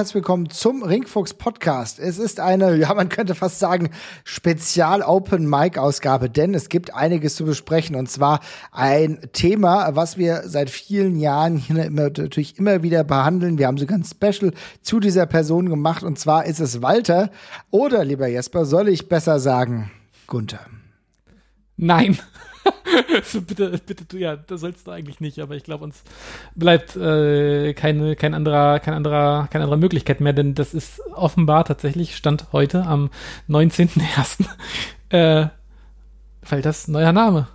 herzlich willkommen zum Ringfuchs Podcast. Es ist eine, ja, man könnte fast sagen, Spezial Open Mic Ausgabe, denn es gibt einiges zu besprechen und zwar ein Thema, was wir seit vielen Jahren hier immer, natürlich immer wieder behandeln. Wir haben sogar ein Special zu dieser Person gemacht und zwar ist es Walter oder lieber Jesper, soll ich besser sagen, Gunther? Nein. bitte, bitte, du, ja, das sollst du eigentlich nicht, aber ich glaube, uns bleibt äh, keine, kein anderer, kein anderer, keine andere Möglichkeit mehr, denn das ist offenbar tatsächlich, Stand heute am 19.01. äh, fällt das neuer Name.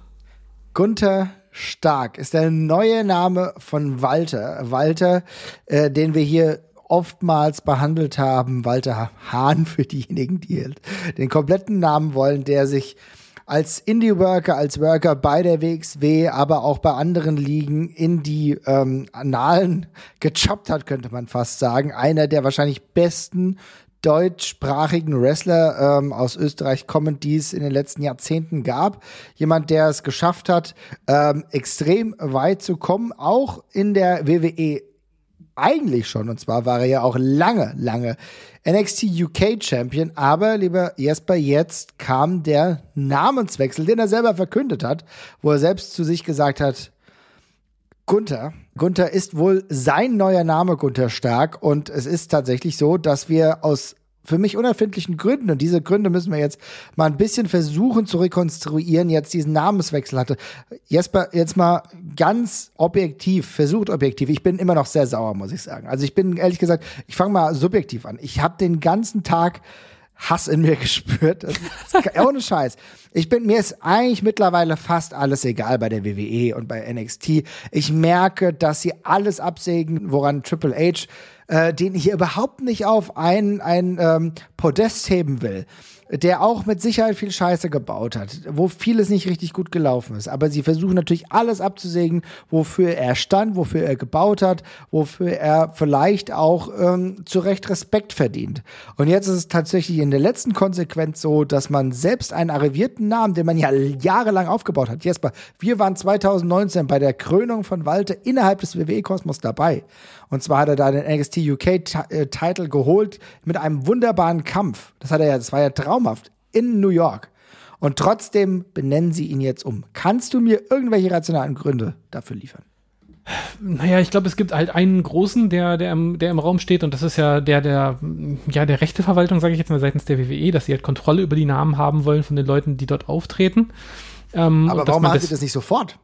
Gunther Stark ist der neue Name von Walter. Walter, äh, den wir hier oftmals behandelt haben. Walter Hahn für diejenigen, die den kompletten Namen wollen, der sich als Indie-Worker, als Worker bei der WXW, aber auch bei anderen Ligen in die ähm, Annalen gechoppt hat, könnte man fast sagen. Einer der wahrscheinlich besten deutschsprachigen Wrestler ähm, aus Österreich kommen, die es in den letzten Jahrzehnten gab. Jemand, der es geschafft hat, ähm, extrem weit zu kommen, auch in der WWE eigentlich schon. Und zwar war er ja auch lange, lange NXT UK Champion. Aber, lieber Jesper, jetzt kam der Namenswechsel, den er selber verkündet hat, wo er selbst zu sich gesagt hat, Gunther. Gunther ist wohl sein neuer Name Gunther Stark und es ist tatsächlich so, dass wir aus für mich unerfindlichen Gründen, und diese Gründe müssen wir jetzt mal ein bisschen versuchen zu rekonstruieren, jetzt diesen Namenswechsel hatte. Jesper, jetzt mal ganz objektiv, versucht objektiv. Ich bin immer noch sehr sauer, muss ich sagen. Also ich bin ehrlich gesagt, ich fange mal subjektiv an. Ich habe den ganzen Tag Hass in mir gespürt. Ist, ohne Scheiß. Ich bin, mir ist eigentlich mittlerweile fast alles egal bei der WWE und bei NXT. Ich merke, dass sie alles absägen, woran Triple H äh, den ich überhaupt nicht auf ein, ein ähm, Podest heben will der auch mit Sicherheit viel Scheiße gebaut hat, wo vieles nicht richtig gut gelaufen ist. Aber sie versuchen natürlich alles abzusägen, wofür er stand, wofür er gebaut hat, wofür er vielleicht auch ähm, zu Recht Respekt verdient. Und jetzt ist es tatsächlich in der letzten Konsequenz so, dass man selbst einen arrivierten Namen, den man ja jahrelang aufgebaut hat, Jesper, wir waren 2019 bei der Krönung von Walter innerhalb des WWE-Kosmos dabei. Und zwar hat er da den NXT UK-Titel äh, geholt mit einem wunderbaren Kampf. Das hat er ja, das war ja traumhaft in New York. Und trotzdem benennen sie ihn jetzt um. Kannst du mir irgendwelche rationalen Gründe dafür liefern? Naja, ich glaube, es gibt halt einen großen, der, der, im, der im Raum steht, und das ist ja der, der, ja, der Rechteverwaltung, sage ich jetzt mal, seitens der WWE, dass sie halt Kontrolle über die Namen haben wollen von den Leuten, die dort auftreten. Ähm, Aber warum machen sie das nicht sofort?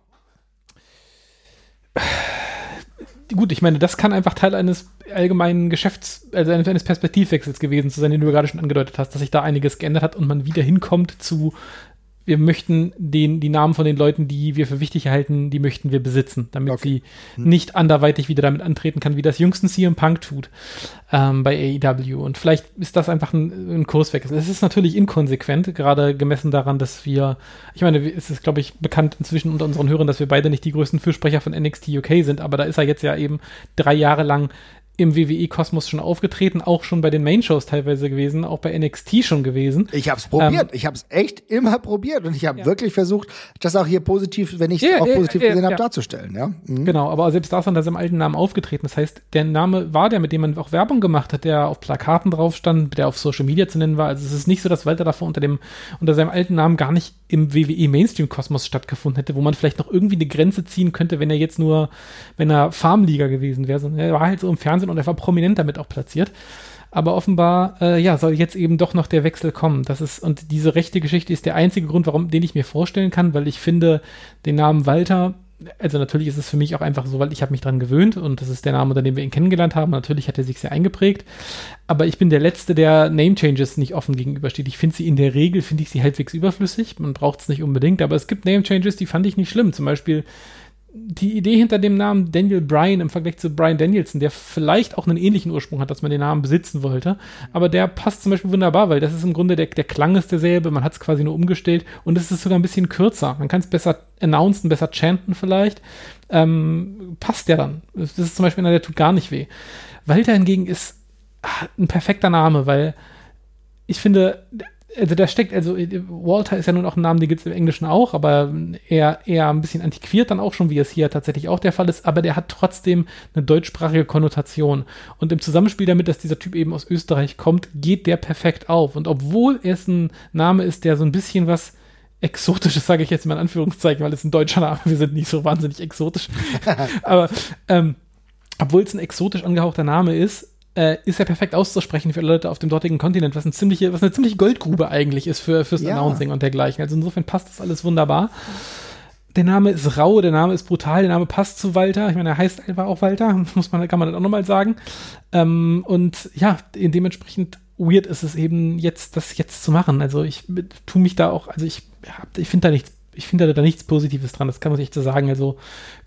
Gut, ich meine, das kann einfach Teil eines allgemeinen Geschäfts, also eines Perspektivwechsels gewesen zu sein, den du gerade schon angedeutet hast, dass sich da einiges geändert hat und man wieder hinkommt zu wir möchten den, die Namen von den Leuten, die wir für wichtig halten, die möchten wir besitzen, damit okay. sie hm. nicht anderweitig wieder damit antreten kann, wie das jüngsten CM Punk tut ähm, bei AEW. Und vielleicht ist das einfach ein, ein Kurswechsel. Es ist natürlich inkonsequent, gerade gemessen daran, dass wir, ich meine, es ist, glaube ich, bekannt inzwischen unter unseren Hörern, dass wir beide nicht die größten Fürsprecher von NXT UK sind, aber da ist er jetzt ja eben drei Jahre lang im WWE-Kosmos schon aufgetreten, auch schon bei den Main-Shows teilweise gewesen, auch bei NXT schon gewesen. Ich habe es probiert, ähm, ich habe es echt immer probiert und ich habe ja. wirklich versucht, das auch hier positiv, wenn ich es yeah, auch positiv yeah, gesehen habe, darzustellen. Ja? Mhm. Genau, aber selbst davon, dass er im alten Namen aufgetreten. Das heißt, der Name war der, mit dem man auch Werbung gemacht hat, der auf Plakaten drauf stand, der auf Social Media zu nennen war. Also es ist nicht so, dass Walter davor unter dem unter seinem alten Namen gar nicht im WWE Mainstream Kosmos stattgefunden hätte, wo man vielleicht noch irgendwie eine Grenze ziehen könnte, wenn er jetzt nur, wenn er Farmliga gewesen wäre. Er war halt so im Fernsehen und er war prominent damit auch platziert. Aber offenbar, äh, ja, soll jetzt eben doch noch der Wechsel kommen. Das ist, und diese rechte Geschichte ist der einzige Grund, warum, den ich mir vorstellen kann, weil ich finde, den Namen Walter, also natürlich ist es für mich auch einfach so, weil ich habe mich dran gewöhnt und das ist der Name, unter dem wir ihn kennengelernt haben. Natürlich hat er sich sehr eingeprägt. Aber ich bin der Letzte, der Name Changes nicht offen gegenübersteht. Ich finde sie in der Regel, finde ich sie halbwegs überflüssig. Man braucht es nicht unbedingt, aber es gibt Name Changes, die fand ich nicht schlimm. Zum Beispiel die Idee hinter dem Namen Daniel Bryan im Vergleich zu Brian Danielson, der vielleicht auch einen ähnlichen Ursprung hat, dass man den Namen besitzen wollte, aber der passt zum Beispiel wunderbar, weil das ist im Grunde der, der Klang ist derselbe, man hat es quasi nur umgestellt und es ist sogar ein bisschen kürzer. Man kann es besser announcen, besser chanten vielleicht. Ähm, passt ja dann. Das ist zum Beispiel einer, der tut gar nicht weh. Walter hingegen ist ah, ein perfekter Name, weil ich finde, also da steckt, also Walter ist ja nun auch ein Name, den gibt es im Englischen auch, aber eher, eher ein bisschen antiquiert dann auch schon, wie es hier tatsächlich auch der Fall ist, aber der hat trotzdem eine deutschsprachige Konnotation. Und im Zusammenspiel damit, dass dieser Typ eben aus Österreich kommt, geht der perfekt auf. Und obwohl es ein Name ist, der so ein bisschen was Exotisches, sage ich jetzt mal in Anführungszeichen, weil es ein deutscher Name, wir sind nicht so wahnsinnig exotisch. aber ähm, obwohl es ein exotisch angehauchter Name ist, äh, ist ja perfekt auszusprechen für Leute auf dem dortigen Kontinent, was, ein ziemliche, was eine ziemliche Goldgrube eigentlich ist für, fürs ja. Announcing und dergleichen. Also insofern passt das alles wunderbar. Der Name ist rau, der Name ist brutal, der Name passt zu Walter. Ich meine, er heißt einfach auch Walter, muss man, kann man das auch nochmal sagen. Ähm, und ja, dementsprechend weird ist es eben jetzt, das jetzt zu machen. Also ich tue mich da auch, also ich, ich finde da nichts, ich finde da nichts Positives dran, das kann man sich so sagen. Also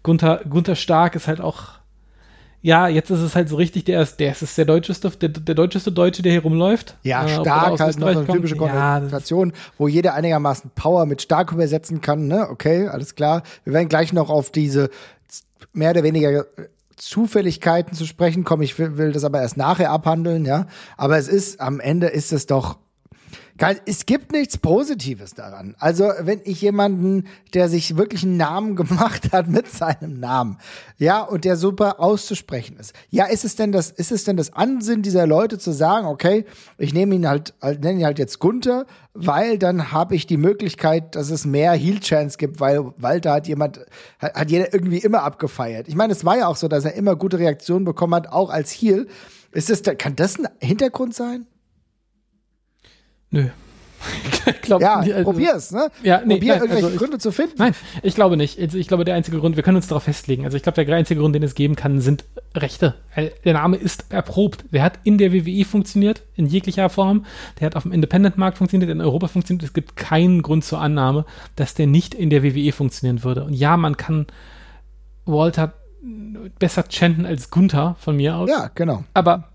Gunther, Gunther Stark ist halt auch ja, jetzt ist es halt so richtig, der ist, der ist der deutscheste, der, der deutscheste Deutsche, der hier rumläuft. Ja, äh, stark halt noch eine typische Konnotation, ja, wo jeder einigermaßen Power mit stark übersetzen kann, ne? Okay, alles klar. Wir werden gleich noch auf diese mehr oder weniger Zufälligkeiten zu sprechen kommen. Ich will, will das aber erst nachher abhandeln, ja. Aber es ist, am Ende ist es doch es gibt nichts Positives daran. Also, wenn ich jemanden, der sich wirklich einen Namen gemacht hat mit seinem Namen, ja, und der super auszusprechen ist. Ja, ist es denn das, ist es denn das Ansinn dieser Leute zu sagen, okay, ich nehme ihn halt, nenne ihn halt jetzt Gunther, weil dann habe ich die Möglichkeit, dass es mehr Heal Chance gibt, weil Walter hat jemand, hat, hat jeder irgendwie immer abgefeiert. Ich meine, es war ja auch so, dass er immer gute Reaktionen bekommen hat, auch als Heal. Ist das, kann das ein Hintergrund sein? Nö. ich glaub, ja, also, probier's, ne? Ja, nee, Probier nein, irgendwelche also Gründe zu finden. Nein, ich glaube nicht. Also ich glaube, der einzige Grund, wir können uns darauf festlegen. Also ich glaube, der einzige Grund, den es geben kann, sind Rechte. Der Name ist erprobt. Der hat in der WWE funktioniert, in jeglicher Form. Der hat auf dem Independent-Markt funktioniert, in Europa funktioniert. Es gibt keinen Grund zur Annahme, dass der nicht in der WWE funktionieren würde. Und ja, man kann Walter besser chanten als Gunther von mir aus. Ja, genau. Aber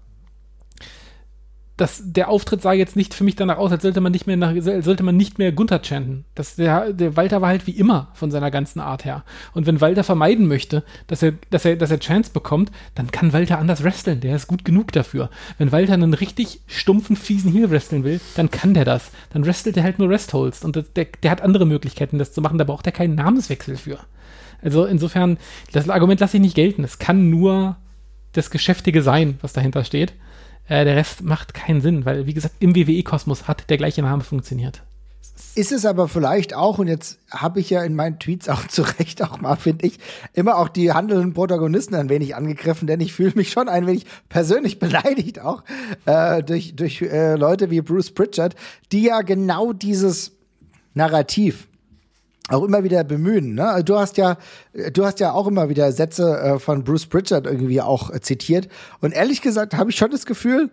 das, der Auftritt sah jetzt nicht für mich danach aus, als sollte man nicht mehr nach, sollte man nicht mehr Gunther chanten. Das, der, der Walter war halt wie immer von seiner ganzen Art her. Und wenn Walter vermeiden möchte, dass er, dass er, dass er Chance bekommt, dann kann Walter anders wresteln. Der ist gut genug dafür. Wenn Walter einen richtig stumpfen, fiesen Heel wresteln will, dann kann der das. Dann wrestelt er halt nur Restholds. Und der, der hat andere Möglichkeiten, das zu machen. Da braucht er keinen Namenswechsel für. Also insofern, das Argument lasse ich nicht gelten. Es kann nur das Geschäftige sein, was dahinter steht. Äh, der Rest macht keinen Sinn, weil, wie gesagt, im WWE-Kosmos hat der gleiche Name funktioniert. Ist es aber vielleicht auch, und jetzt habe ich ja in meinen Tweets auch zu Recht auch mal, finde ich, immer auch die handelnden Protagonisten ein wenig angegriffen, denn ich fühle mich schon ein wenig persönlich beleidigt auch äh, durch, durch äh, Leute wie Bruce Pritchard, die ja genau dieses Narrativ auch immer wieder bemühen. Ne? Du hast ja, du hast ja auch immer wieder Sätze äh, von Bruce Pritchard irgendwie auch äh, zitiert. Und ehrlich gesagt habe ich schon das Gefühl,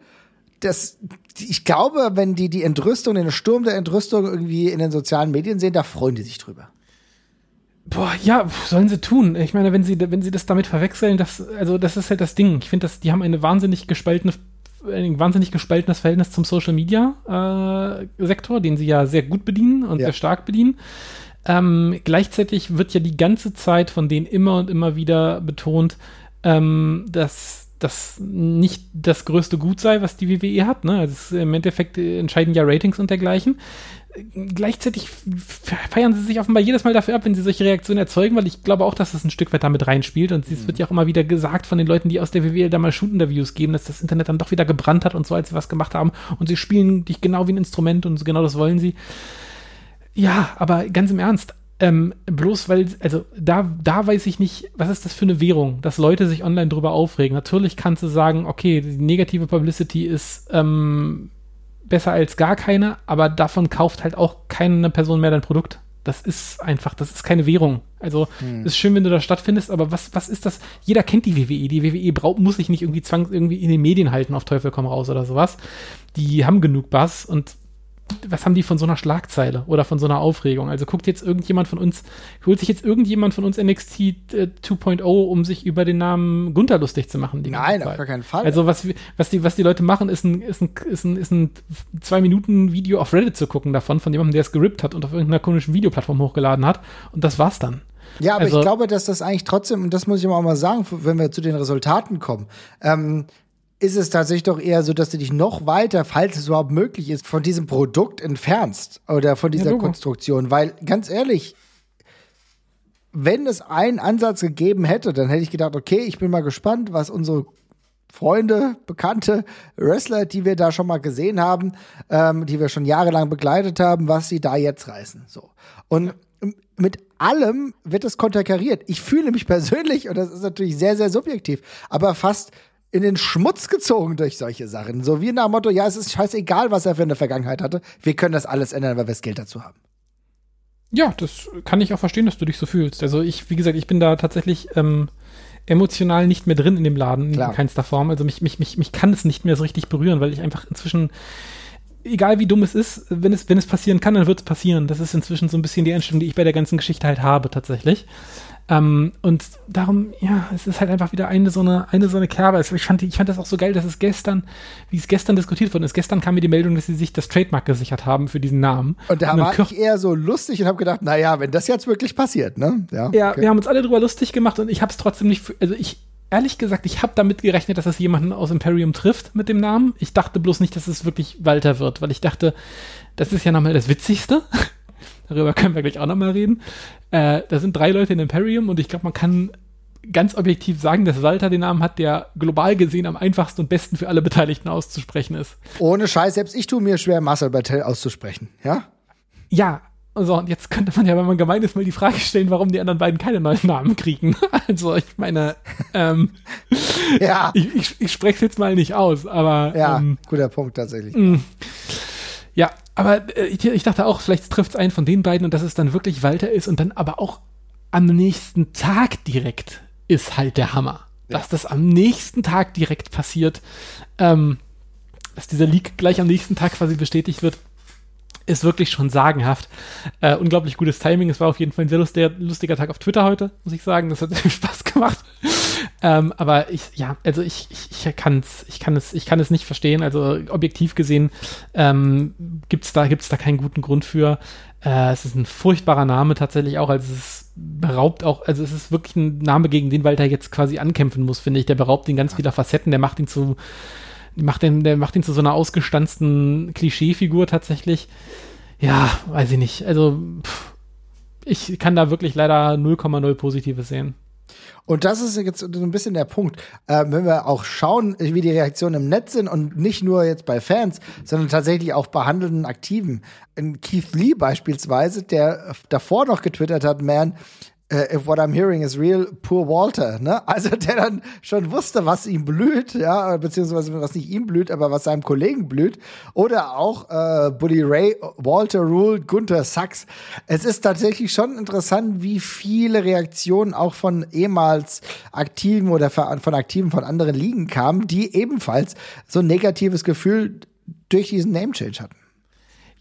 dass ich glaube, wenn die die Entrüstung, den Sturm der Entrüstung irgendwie in den sozialen Medien sehen, da freuen die sich drüber. Boah, ja, sollen sie tun. Ich meine, wenn sie, wenn sie das damit verwechseln, das, also das ist halt das Ding. Ich finde, dass die haben eine wahnsinnig gespaltene ein wahnsinnig gespaltenes Verhältnis zum Social Media äh, Sektor, den sie ja sehr gut bedienen und ja. sehr stark bedienen. Ähm, gleichzeitig wird ja die ganze Zeit von denen immer und immer wieder betont, ähm, dass das nicht das größte Gut sei, was die WWE hat. Ne? Also Im Endeffekt entscheiden ja Ratings und dergleichen. Gleichzeitig feiern sie sich offenbar jedes Mal dafür ab, wenn sie solche Reaktionen erzeugen, weil ich glaube auch, dass das ein Stück weit damit reinspielt. Und es mhm. wird ja auch immer wieder gesagt von den Leuten, die aus der WWE da mal Shoot-Interviews geben, dass das Internet dann doch wieder gebrannt hat und so, als sie was gemacht haben. Und sie spielen dich genau wie ein Instrument und genau das wollen sie. Ja, aber ganz im Ernst, ähm, bloß weil, also da, da weiß ich nicht, was ist das für eine Währung, dass Leute sich online drüber aufregen. Natürlich kannst du sagen, okay, die negative Publicity ist ähm, besser als gar keine, aber davon kauft halt auch keine Person mehr dein Produkt. Das ist einfach, das ist keine Währung. Also hm. ist schön, wenn du da stattfindest, aber was, was ist das? Jeder kennt die WWE. Die WWE braucht, muss sich nicht irgendwie zwangs irgendwie in den Medien halten, auf Teufel komm raus oder sowas. Die haben genug Bass und was haben die von so einer Schlagzeile oder von so einer Aufregung? Also guckt jetzt irgendjemand von uns, holt sich jetzt irgendjemand von uns NXT äh, 2.0, um sich über den Namen Gunther lustig zu machen? Nein, auf gar keinen Fall. Also was, was, die, was die Leute machen, ist ein, ist ein, ist ein, ist ein zwei Minuten Video auf Reddit zu gucken davon, von jemandem, der es gerippt hat und auf irgendeiner komischen Videoplattform hochgeladen hat. Und das war's dann. Ja, aber also, ich glaube, dass das eigentlich trotzdem, und das muss ich auch mal sagen, wenn wir zu den Resultaten kommen, ähm, ist es tatsächlich doch eher so, dass du dich noch weiter, falls es überhaupt möglich ist, von diesem Produkt entfernst oder von dieser ja, Konstruktion. Weil ganz ehrlich, wenn es einen Ansatz gegeben hätte, dann hätte ich gedacht, okay, ich bin mal gespannt, was unsere Freunde, Bekannte, Wrestler, die wir da schon mal gesehen haben, ähm, die wir schon jahrelang begleitet haben, was sie da jetzt reißen. So. Und mit allem wird es konterkariert. Ich fühle mich persönlich, und das ist natürlich sehr, sehr subjektiv, aber fast in den Schmutz gezogen durch solche Sachen. So wie nach dem Motto, ja, es ist scheißegal, was er für eine Vergangenheit hatte. Wir können das alles ändern, weil wir das Geld dazu haben. Ja, das kann ich auch verstehen, dass du dich so fühlst. Also ich, wie gesagt, ich bin da tatsächlich ähm, emotional nicht mehr drin in dem Laden, Klar. in keinster Form. Also mich, mich, mich, mich kann es nicht mehr so richtig berühren, weil ich einfach inzwischen, egal wie dumm es ist, wenn es, wenn es passieren kann, dann wird es passieren. Das ist inzwischen so ein bisschen die Einstellung, die ich bei der ganzen Geschichte halt habe, tatsächlich. Ähm, und darum, ja, es ist halt einfach wieder eine so eine, eine so eine Kerbe. Ich fand, ich fand das auch so geil, dass es gestern, wie es gestern diskutiert worden ist. Gestern kam mir die Meldung, dass sie sich das Trademark gesichert haben für diesen Namen. Und da und war ich eher so lustig und habe gedacht, naja, wenn das jetzt wirklich passiert, ne? Ja, ja okay. wir haben uns alle drüber lustig gemacht und ich habe es trotzdem nicht, also ich, ehrlich gesagt, ich habe damit gerechnet, dass das jemanden aus Imperium trifft mit dem Namen. Ich dachte bloß nicht, dass es wirklich Walter wird, weil ich dachte, das ist ja nochmal das Witzigste. Darüber können wir gleich auch nochmal reden. Äh, da sind drei Leute in Imperium und ich glaube, man kann ganz objektiv sagen, dass Walter den Namen hat, der global gesehen am einfachsten und besten für alle Beteiligten auszusprechen ist. Ohne Scheiß, selbst ich tue mir schwer, Marcel Bartel auszusprechen, ja? Ja, so, und jetzt könnte man ja, wenn man gemein ist, mal die Frage stellen, warum die anderen beiden keine neuen Namen kriegen. Also, ich meine, ähm, ja. ich, ich, ich spreche es jetzt mal nicht aus, aber. Ja, ähm, guter Punkt tatsächlich. Mh. Ja, aber äh, ich, dachte auch, vielleicht trifft es einen von den beiden und dass es dann wirklich Walter ist und dann aber auch am nächsten Tag direkt ist halt der Hammer. Ja. Dass das am nächsten Tag direkt passiert, ähm, dass dieser Leak gleich am nächsten Tag quasi bestätigt wird, ist wirklich schon sagenhaft. Äh, unglaublich gutes Timing. Es war auf jeden Fall ein sehr lustiger, lustiger Tag auf Twitter heute, muss ich sagen. Das hat sehr viel Spaß gemacht. Ähm, aber ich, ja, also ich, ich, ich kann es, ich kann es, ich kann es nicht verstehen. Also objektiv gesehen ähm, gibt es da, gibt's da keinen guten Grund für. Äh, es ist ein furchtbarer Name tatsächlich auch. Also es ist beraubt auch, also es ist wirklich ein Name, gegen den Walter jetzt quasi ankämpfen muss, finde ich. Der beraubt ihn ganz vieler Facetten. Der macht ihn zu, macht den, der macht ihn zu so einer ausgestanzten Klischeefigur tatsächlich. Ja, weiß ich nicht. Also pff, ich kann da wirklich leider 0,0 Positives sehen. Und das ist jetzt so ein bisschen der Punkt. Äh, wenn wir auch schauen, wie die Reaktionen im Netz sind und nicht nur jetzt bei Fans, sondern tatsächlich auch bei handelnden Aktiven. Keith Lee beispielsweise, der davor noch getwittert hat, man, Uh, if what I'm hearing is real, poor Walter, ne? Also der dann schon wusste, was ihm blüht, ja, beziehungsweise was nicht ihm blüht, aber was seinem Kollegen blüht. Oder auch äh, Bully Ray, Walter Rule, Gunther Sachs. Es ist tatsächlich schon interessant, wie viele Reaktionen auch von ehemals Aktiven oder von Aktiven von anderen Ligen kamen, die ebenfalls so ein negatives Gefühl durch diesen Name Change hatten.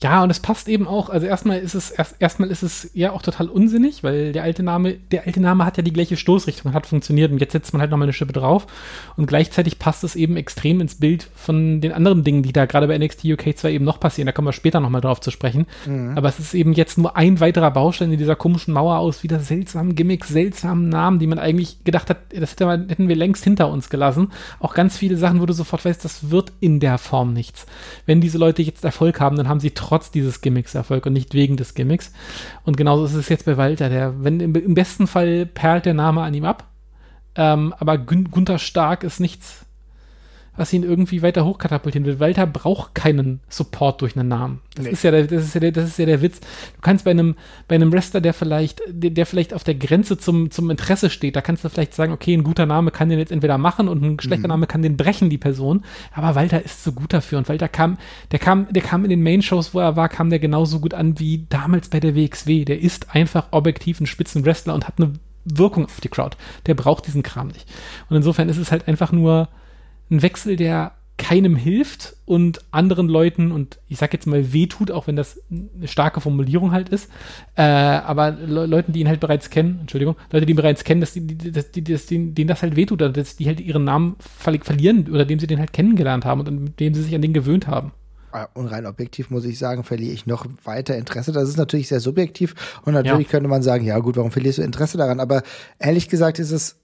Ja, und es passt eben auch, also erstmal ist es erst, erstmal ist es ja auch total unsinnig, weil der alte Name, der alte Name hat ja die gleiche Stoßrichtung, hat funktioniert und jetzt setzt man halt nochmal eine Schippe drauf und gleichzeitig passt es eben extrem ins Bild von den anderen Dingen, die da gerade bei NXT UK 2 eben noch passieren, da kommen wir später nochmal drauf zu sprechen, mhm. aber es ist eben jetzt nur ein weiterer Baustein in dieser komischen Mauer aus wieder seltsamen Gimmicks, seltsamen Namen, die man eigentlich gedacht hat, das hätte man, hätten wir längst hinter uns gelassen. Auch ganz viele Sachen, wo du sofort weißt, das wird in der Form nichts. Wenn diese Leute jetzt Erfolg haben, dann haben sie trotz dieses Gimmicks Erfolg und nicht wegen des Gimmicks. Und genauso ist es jetzt bei Walter. Der, wenn im, besten Fall perlt der Name an ihm ab. Ähm, aber Gün Gunther Stark ist nichts, was ihn irgendwie weiter hochkatapultieren will. Walter braucht keinen Support durch einen Namen. Das, nee. ist, ja der, das, ist, ja der, das ist ja der Witz. Du kannst bei einem, bei einem Wrestler, der vielleicht, der, der vielleicht auf der Grenze zum, zum Interesse steht, da kannst du vielleicht sagen, okay, ein guter Name kann den jetzt entweder machen und ein schlechter mhm. Name kann den brechen, die Person. Aber Walter ist so gut dafür. Und Walter kam, der kam, der kam in den Main-Shows, wo er war, kam der genauso gut an wie damals bei der WXW. Der ist einfach objektiv ein Spitzenwrestler und hat eine Wirkung auf die Crowd. Der braucht diesen Kram nicht. Und insofern ist es halt einfach nur, ein Wechsel, der keinem hilft und anderen Leuten und ich sag jetzt mal wehtut, auch wenn das eine starke Formulierung halt ist, äh, aber Le Leuten, die ihn halt bereits kennen, Entschuldigung, Leute, die ihn bereits kennen, dass die, die, dass die, dass denen, denen das halt wehtut, oder dass die halt ihren Namen verlieren, oder dem sie den halt kennengelernt haben und dem sie sich an den gewöhnt haben. Ah, und rein objektiv muss ich sagen, verliere ich noch weiter Interesse. Das ist natürlich sehr subjektiv und natürlich ja. könnte man sagen, ja gut, warum verlierst du Interesse daran? Aber ehrlich gesagt ist es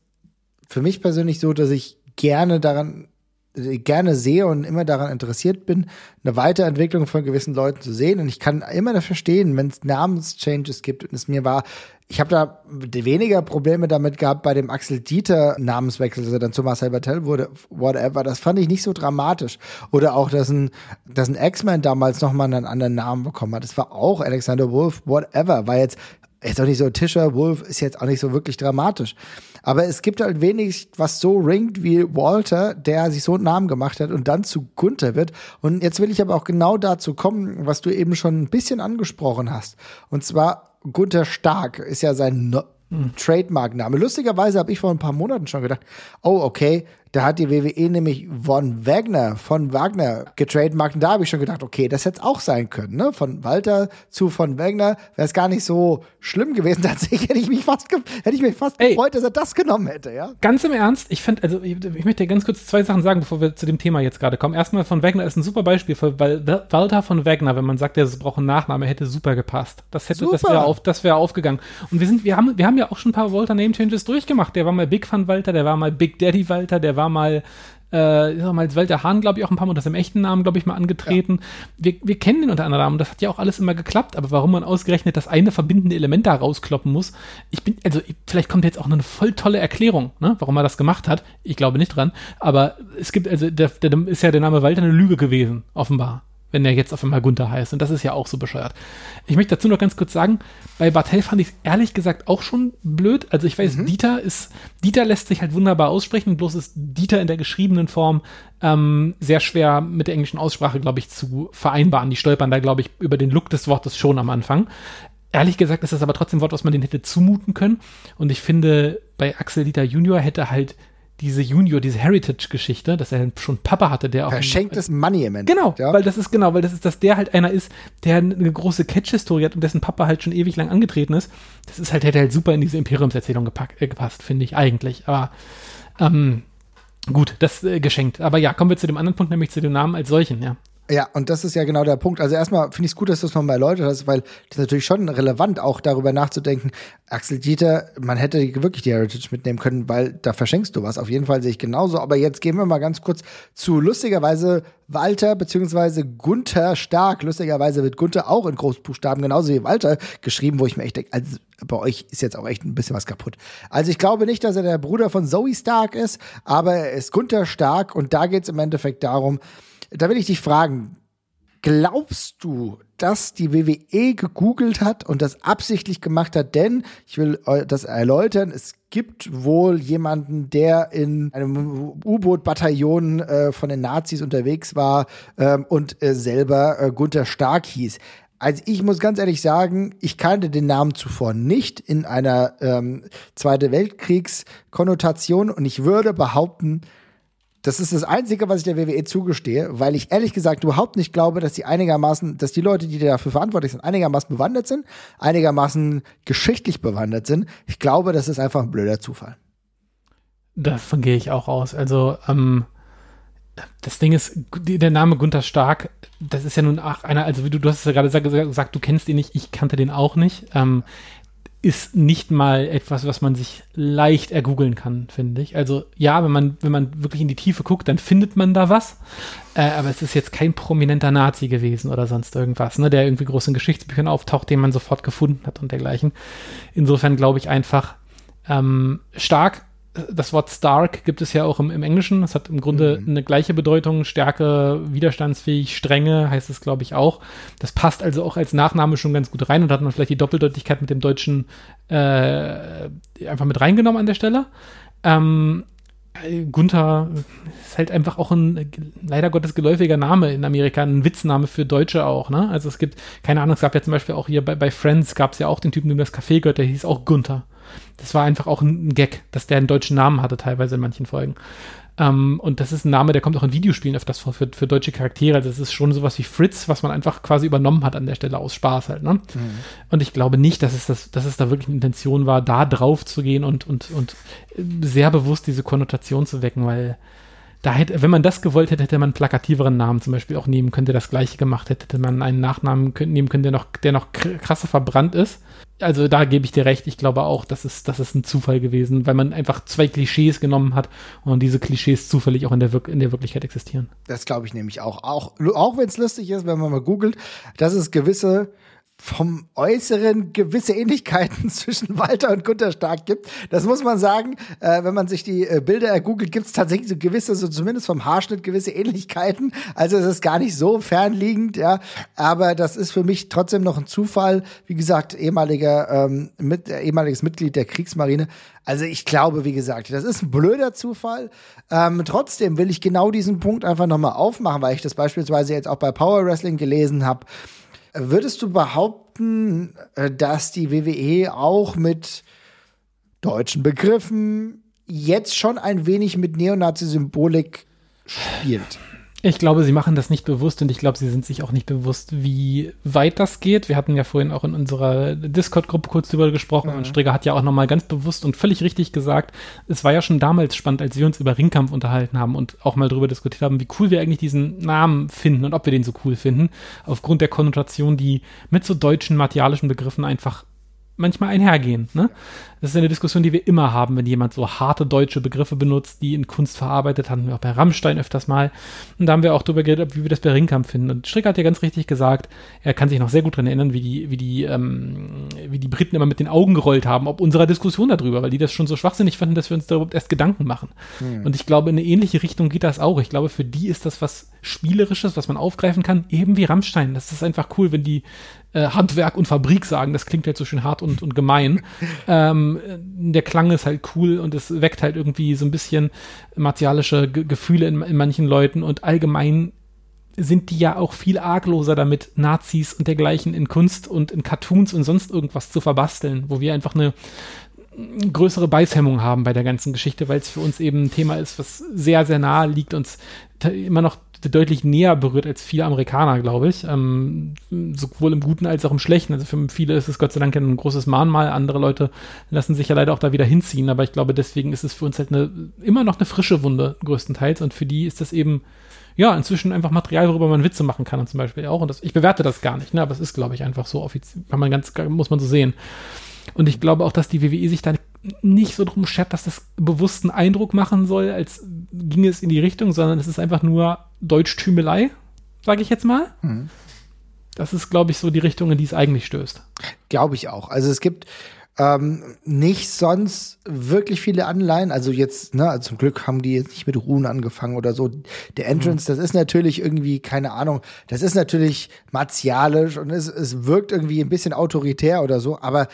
für mich persönlich so, dass ich gerne daran gerne sehe und immer daran interessiert bin, eine Weiterentwicklung von gewissen Leuten zu sehen. Und ich kann immer verstehen, wenn es Namenschanges gibt und es mir war, ich habe da weniger Probleme damit gehabt bei dem Axel Dieter Namenswechsel, dass er dann zu Marcel Bartel wurde, whatever. Das fand ich nicht so dramatisch. Oder auch, dass ein, dass ein X-Men damals nochmal einen anderen Namen bekommen hat. Das war auch Alexander Wolf, whatever. War jetzt, jetzt auch nicht so Tischer, Wolf ist jetzt auch nicht so wirklich dramatisch. Aber es gibt halt wenig, was so ringt wie Walter, der sich so einen Namen gemacht hat und dann zu Gunther wird. Und jetzt will ich aber auch genau dazu kommen, was du eben schon ein bisschen angesprochen hast. Und zwar Gunther Stark ist ja sein no hm. Trademark-Name. Lustigerweise habe ich vor ein paar Monaten schon gedacht, oh, okay, da hat die WWE nämlich von Wagner, von Wagner getrademarkt. Und da habe ich schon gedacht, okay, das hätte es auch sein können. Ne? Von Walter zu von Wagner wäre es gar nicht so schlimm gewesen. Tatsächlich hätte ich mich fast, hätte ich mich fast Ey, gefreut, dass er das genommen hätte. Ja? Ganz im Ernst, ich finde, also ich, ich, möchte ganz kurz zwei Sachen sagen, bevor wir zu dem Thema jetzt gerade kommen. Erstmal, von Wagner ist ein super Beispiel, für, weil Walter von Wagner, wenn man sagt, er braucht einen Nachname, hätte super gepasst. Das hätte, super. das wäre auf, das wäre aufgegangen. Und wir sind, wir haben, wir haben ja auch schon ein paar Walter Name Changes durchgemacht. Der war mal Big Fun Walter, der war mal Big Daddy Walter, der war mal äh, ist auch mal als Walter Hahn, glaube ich, auch ein paar Mal unter seinem echten Namen, glaube ich, mal angetreten. Ja. Wir, wir kennen den unter anderem und das hat ja auch alles immer geklappt, aber warum man ausgerechnet das eine verbindende Element da rauskloppen muss, ich bin, also vielleicht kommt jetzt auch eine voll tolle Erklärung, ne, warum er das gemacht hat. Ich glaube nicht dran, aber es gibt, also der, der ist ja der Name Walter eine Lüge gewesen, offenbar wenn er jetzt auf einmal Gunther heißt. Und das ist ja auch so bescheuert. Ich möchte dazu noch ganz kurz sagen, bei Bartel fand ich es ehrlich gesagt auch schon blöd. Also ich weiß, mhm. Dieter ist, Dieter lässt sich halt wunderbar aussprechen, bloß ist Dieter in der geschriebenen Form ähm, sehr schwer mit der englischen Aussprache, glaube ich, zu vereinbaren. Die stolpern da, glaube ich, über den Look des Wortes schon am Anfang. Ehrlich gesagt ist das aber trotzdem ein Wort, was man denen hätte zumuten können. Und ich finde, bei Axel Dieter Junior hätte halt diese Junior, diese Heritage-Geschichte, dass er schon Papa hatte, der auch. Verschenktes Money im Endeffekt. Genau, ja. weil das ist genau, weil das ist, dass der halt einer ist, der eine große Catch-Historie hat und dessen Papa halt schon ewig lang angetreten ist. Das ist halt, hätte halt super in diese Imperiumserzählung gepackt, äh, gepasst, finde ich eigentlich. Aber ähm, gut, das äh, geschenkt. Aber ja, kommen wir zu dem anderen Punkt, nämlich zu dem Namen als solchen, ja. Ja, und das ist ja genau der Punkt. Also erstmal finde ich es gut, dass du es nochmal erläutert hast, weil das ist natürlich schon relevant, auch darüber nachzudenken. Axel Dieter, man hätte wirklich die Heritage mitnehmen können, weil da verschenkst du was. Auf jeden Fall sehe ich genauso. Aber jetzt gehen wir mal ganz kurz zu lustigerweise Walter beziehungsweise Gunther Stark. Lustigerweise wird Gunther auch in Großbuchstaben genauso wie Walter geschrieben, wo ich mir echt denke, also bei euch ist jetzt auch echt ein bisschen was kaputt. Also ich glaube nicht, dass er der Bruder von Zoe Stark ist, aber er ist Gunther Stark und da geht es im Endeffekt darum, da will ich dich fragen, glaubst du, dass die WWE gegoogelt hat und das absichtlich gemacht hat? Denn, ich will das erläutern, es gibt wohl jemanden, der in einem U-Boot-Bataillon äh, von den Nazis unterwegs war ähm, und äh, selber äh, Gunther Stark hieß. Also ich muss ganz ehrlich sagen, ich kannte den Namen zuvor nicht in einer ähm, Zweite Weltkriegs-Konnotation und ich würde behaupten, das ist das Einzige, was ich der WWE zugestehe, weil ich ehrlich gesagt überhaupt nicht glaube, dass die einigermaßen, dass die Leute, die dafür verantwortlich sind, einigermaßen bewandert sind, einigermaßen geschichtlich bewandert sind. Ich glaube, das ist einfach ein blöder Zufall. Davon gehe ich auch aus. Also, ähm, das Ding ist, der Name Gunther Stark, das ist ja nun auch einer, also wie du, du hast ja gerade gesagt, du kennst ihn nicht, ich kannte den auch nicht. Ähm, ist nicht mal etwas, was man sich leicht ergoogeln kann, finde ich. Also ja, wenn man, wenn man wirklich in die Tiefe guckt, dann findet man da was. Äh, aber es ist jetzt kein prominenter Nazi gewesen oder sonst irgendwas, ne, der irgendwie groß in Geschichtsbüchern auftaucht, den man sofort gefunden hat und dergleichen. Insofern glaube ich einfach ähm, stark das Wort Stark gibt es ja auch im, im Englischen. Es hat im Grunde mhm. eine gleiche Bedeutung. Stärke, widerstandsfähig, strenge heißt es, glaube ich, auch. Das passt also auch als Nachname schon ganz gut rein und hat man vielleicht die Doppeldeutigkeit mit dem Deutschen äh, einfach mit reingenommen an der Stelle. Ähm, Gunther ist halt einfach auch ein leider Gottes geläufiger Name in Amerika, ein Witzname für Deutsche auch, ne? Also es gibt, keine Ahnung, es gab ja zum Beispiel auch hier bei, bei Friends gab es ja auch den Typen, dem das Café gehört, der hieß auch Gunther. Das war einfach auch ein Gag, dass der einen deutschen Namen hatte, teilweise in manchen Folgen. Ähm, und das ist ein Name, der kommt auch in Videospielen öfters vor für, für deutsche Charaktere. Also das ist schon sowas wie Fritz, was man einfach quasi übernommen hat an der Stelle aus Spaß halt. Ne? Mhm. Und ich glaube nicht, dass es, das, dass es da wirklich eine Intention war, da drauf zu gehen und, und, und sehr bewusst diese Konnotation zu wecken, weil da hätte, wenn man das gewollt hätte, hätte man einen plakativeren Namen zum Beispiel auch nehmen können, der das gleiche gemacht hätte, hätte man einen Nachnamen nehmen können, der noch, der noch krasser verbrannt ist. Also da gebe ich dir recht, ich glaube auch, das ist, das ist ein Zufall gewesen, weil man einfach zwei Klischees genommen hat und diese Klischees zufällig auch in der, Wir in der Wirklichkeit existieren. Das glaube ich nämlich auch. Auch, auch wenn es lustig ist, wenn man mal googelt, dass es gewisse vom Äußeren gewisse Ähnlichkeiten zwischen Walter und Gunter Stark gibt. Das muss man sagen, äh, wenn man sich die äh, Bilder ergoogelt, gibt es tatsächlich so gewisse, so zumindest vom Haarschnitt gewisse Ähnlichkeiten. Also es ist gar nicht so fernliegend, ja. Aber das ist für mich trotzdem noch ein Zufall. Wie gesagt, ehemaliger, ähm, mit, äh, ehemaliges Mitglied der Kriegsmarine. Also ich glaube, wie gesagt, das ist ein blöder Zufall. Ähm, trotzdem will ich genau diesen Punkt einfach nochmal aufmachen, weil ich das beispielsweise jetzt auch bei Power Wrestling gelesen habe Würdest du behaupten, äh, dass die WWE auch mit deutschen Begriffen jetzt schon ein wenig mit Neonazi-Symbolik spielt? Ich glaube, sie machen das nicht bewusst und ich glaube, sie sind sich auch nicht bewusst, wie weit das geht. Wir hatten ja vorhin auch in unserer Discord-Gruppe kurz drüber gesprochen mhm. und Strigger hat ja auch nochmal ganz bewusst und völlig richtig gesagt, es war ja schon damals spannend, als wir uns über Ringkampf unterhalten haben und auch mal drüber diskutiert haben, wie cool wir eigentlich diesen Namen finden und ob wir den so cool finden, aufgrund der Konnotation, die mit so deutschen martialischen Begriffen einfach manchmal einhergehen. Ne? Das ist eine Diskussion, die wir immer haben, wenn jemand so harte deutsche Begriffe benutzt, die in Kunst verarbeitet, hatten wir auch bei Rammstein öfters mal. Und da haben wir auch darüber geredet, wie wir das bei Ringkampf finden. Und Strick hat ja ganz richtig gesagt, er kann sich noch sehr gut daran erinnern, wie die, wie die, ähm, wie die Briten immer mit den Augen gerollt haben, ob unserer Diskussion darüber, weil die das schon so schwachsinnig fanden, dass wir uns darüber erst Gedanken machen. Hm. Und ich glaube, in eine ähnliche Richtung geht das auch. Ich glaube, für die ist das was Spielerisches, was man aufgreifen kann, eben wie Rammstein. Das ist einfach cool, wenn die äh, Handwerk und Fabrik sagen. Das klingt halt so schön hart und, und gemein. ähm, der Klang ist halt cool und es weckt halt irgendwie so ein bisschen martialische G Gefühle in, in manchen Leuten und allgemein sind die ja auch viel argloser damit, Nazis und dergleichen in Kunst und in Cartoons und sonst irgendwas zu verbasteln, wo wir einfach eine größere Beißhemmung haben bei der ganzen Geschichte, weil es für uns eben ein Thema ist, was sehr, sehr nahe liegt, uns immer noch deutlich näher berührt als viele Amerikaner, glaube ich. Ähm, sowohl im Guten als auch im Schlechten. Also für viele ist es Gott sei Dank ein großes Mahnmal. Andere Leute lassen sich ja leider auch da wieder hinziehen. Aber ich glaube, deswegen ist es für uns halt eine, immer noch eine frische Wunde, größtenteils. Und für die ist das eben, ja, inzwischen einfach Material, worüber man Witze machen kann und zum Beispiel auch. Und das, ich bewerte das gar nicht, ne? aber es ist, glaube ich, einfach so offiziell, kann man ganz, muss man so sehen. Und ich glaube auch, dass die WWE sich da nicht so drum schert, dass das bewussten Eindruck machen soll, als ginge es in die Richtung, sondern es ist einfach nur Deutschtümelei, sage ich jetzt mal. Mhm. Das ist, glaube ich, so die Richtung, in die es eigentlich stößt. Glaube ich auch. Also es gibt ähm, nicht sonst wirklich viele Anleihen. Also jetzt, ne, also zum Glück haben die jetzt nicht mit Ruhen angefangen oder so. Der Entrance, mhm. das ist natürlich irgendwie, keine Ahnung, das ist natürlich martialisch und es, es wirkt irgendwie ein bisschen autoritär oder so, aber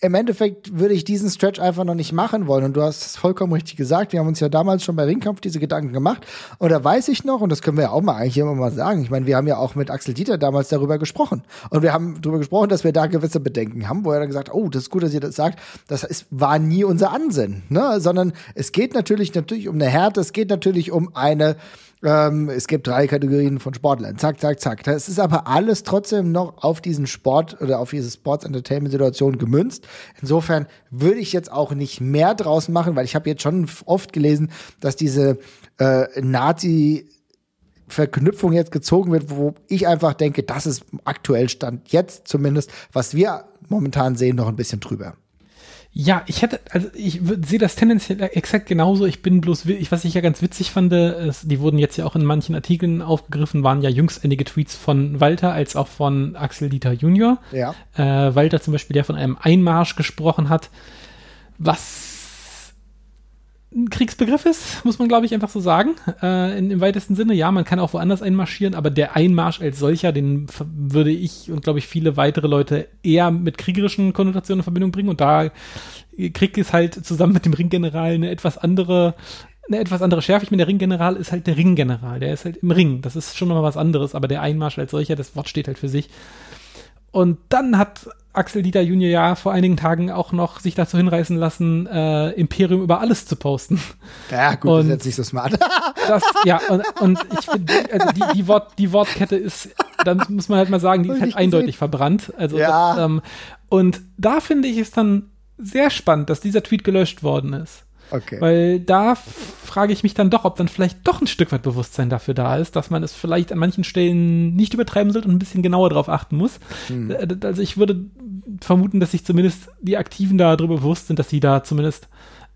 im Endeffekt würde ich diesen Stretch einfach noch nicht machen wollen. Und du hast es vollkommen richtig gesagt. Wir haben uns ja damals schon bei Ringkampf diese Gedanken gemacht. Und da weiß ich noch, und das können wir ja auch mal eigentlich immer mal sagen. Ich meine, wir haben ja auch mit Axel Dieter damals darüber gesprochen. Und wir haben darüber gesprochen, dass wir da gewisse Bedenken haben, wo er dann gesagt, oh, das ist gut, dass ihr das sagt. Das ist, war nie unser Ansinnen, ne? Sondern es geht natürlich, natürlich um eine Härte. Es geht natürlich um eine, ähm, es gibt drei Kategorien von Sportlern. Zack, zack, zack. Das ist aber alles trotzdem noch auf diesen Sport oder auf diese Sports-Entertainment-Situation gemünzt. Insofern würde ich jetzt auch nicht mehr draus machen, weil ich habe jetzt schon oft gelesen, dass diese äh, Nazi Verknüpfung jetzt gezogen wird, wo ich einfach denke, das ist aktuell Stand jetzt zumindest, was wir momentan sehen, noch ein bisschen drüber. Ja, ich hätte, also ich sehe das tendenziell exakt genauso. Ich bin bloß, ich, was ich ja ganz witzig fand, ist, die wurden jetzt ja auch in manchen Artikeln aufgegriffen, waren ja jüngst einige Tweets von Walter als auch von Axel Dieter Junior. Ja. Äh, Walter zum Beispiel, der von einem Einmarsch gesprochen hat, was ein Kriegsbegriff ist, muss man glaube ich einfach so sagen. Äh, in, Im weitesten Sinne, ja, man kann auch woanders einmarschieren, aber der Einmarsch als solcher, den würde ich und glaube ich viele weitere Leute eher mit kriegerischen Konnotationen in Verbindung bringen. Und da Krieg ist halt zusammen mit dem Ringgeneral eine etwas andere eine etwas andere Schärfe. Ich meine, der Ringgeneral ist halt der Ringgeneral. Der ist halt im Ring. Das ist schon mal was anderes, aber der Einmarsch als solcher, das Wort steht halt für sich. Und dann hat Axel Dieter Junior ja vor einigen Tagen auch noch sich dazu hinreißen lassen, äh, Imperium über alles zu posten. Ja, gut, und das ist jetzt nicht so smart. das, ja, und, und ich finde, also die, die, Wort, die Wortkette ist, dann muss man halt mal sagen, die ist halt eindeutig gesehen. verbrannt. Also ja. Das, ähm, und da finde ich es dann sehr spannend, dass dieser Tweet gelöscht worden ist. Okay. Weil da frage ich mich dann doch, ob dann vielleicht doch ein Stück weit Bewusstsein dafür da ist, dass man es vielleicht an manchen Stellen nicht übertreiben sollte und ein bisschen genauer drauf achten muss. Hm. Äh, also ich würde vermuten, dass sich zumindest die Aktiven da darüber bewusst sind, dass sie da zumindest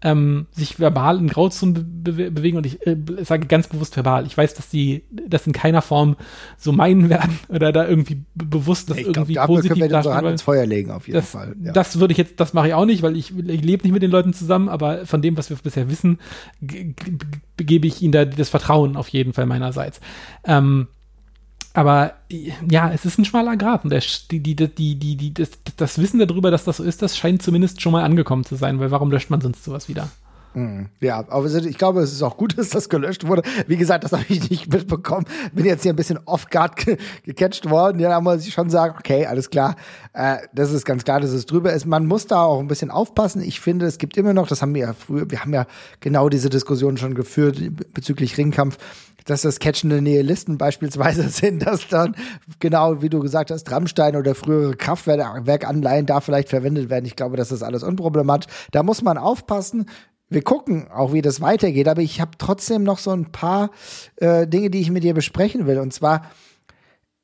ähm, sich verbal in Grauzonen be bewegen und ich äh, sage ganz bewusst verbal. Ich weiß, dass die das in keiner Form so meinen werden oder da irgendwie bewusst das ich irgendwie glaub, positiv können wir unsere Hand ins Feuer legen auf jeden das, Fall. Ja. Das würde ich jetzt, das mache ich auch nicht, weil ich, ich lebe nicht mit den Leuten zusammen, aber von dem, was wir bisher wissen, gebe ich ihnen da das Vertrauen auf jeden Fall meinerseits. Ähm, aber ja, es ist ein schmaler Grad. Und der, die, die, die, die, die, das, das Wissen darüber, dass das so ist, das scheint zumindest schon mal angekommen zu sein, weil warum löscht man sonst sowas wieder? Mhm. Ja, aber ich glaube, es ist auch gut, dass das gelöscht wurde. Wie gesagt, das habe ich nicht mitbekommen. Bin jetzt hier ein bisschen off-guard ge gecatcht worden. Ja, da muss ich schon sagen, okay, alles klar. Äh, das ist ganz klar, dass es drüber ist. Man muss da auch ein bisschen aufpassen. Ich finde, es gibt immer noch, das haben wir ja früher, wir haben ja genau diese Diskussion schon geführt bezüglich Ringkampf dass das catchende Nihilisten beispielsweise sind, dass dann genau, wie du gesagt hast, Rammstein oder frühere Kraftwerkanleihen da vielleicht verwendet werden. Ich glaube, das ist alles unproblematisch. Da muss man aufpassen. Wir gucken auch, wie das weitergeht, aber ich habe trotzdem noch so ein paar äh, Dinge, die ich mit dir besprechen will. Und zwar,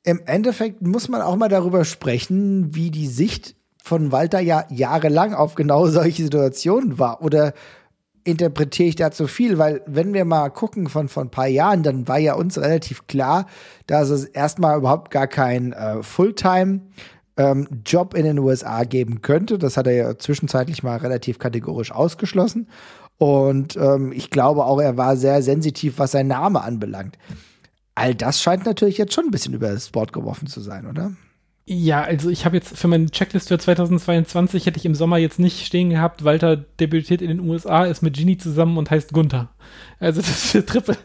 im Endeffekt muss man auch mal darüber sprechen, wie die Sicht von Walter ja jahrelang auf genau solche Situationen war. Oder interpretiere ich da zu viel, weil wenn wir mal gucken von von ein paar Jahren, dann war ja uns relativ klar, dass es erstmal überhaupt gar kein äh, Fulltime ähm, Job in den USA geben könnte. Das hat er ja zwischenzeitlich mal relativ kategorisch ausgeschlossen. Und ähm, ich glaube auch, er war sehr sensitiv, was sein Name anbelangt. All das scheint natürlich jetzt schon ein bisschen über das Board geworfen zu sein, oder? Ja, also ich habe jetzt für meine Checklist für 2022 hätte ich im Sommer jetzt nicht stehen gehabt, Walter debütiert in den USA, ist mit Genie zusammen und heißt Gunther. Also das ist der Triple.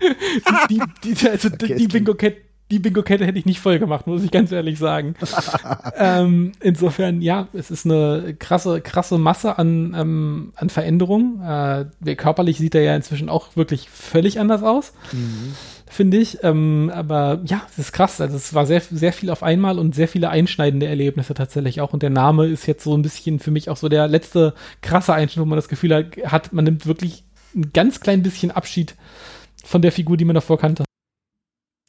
die, die, die, also okay, die Bingo-Kette die Bingo-Kette hätte ich nicht voll gemacht, muss ich ganz ehrlich sagen. ähm, insofern, ja, es ist eine krasse, krasse Masse an, ähm, an Veränderungen. Äh, körperlich sieht er ja inzwischen auch wirklich völlig anders aus. Mhm finde ich. Ähm, aber ja, es ist krass. Also es war sehr, sehr viel auf einmal und sehr viele einschneidende Erlebnisse tatsächlich auch. Und der Name ist jetzt so ein bisschen für mich auch so der letzte krasse Einschnitt, wo man das Gefühl hat, man nimmt wirklich ein ganz klein bisschen Abschied von der Figur, die man davor kannte.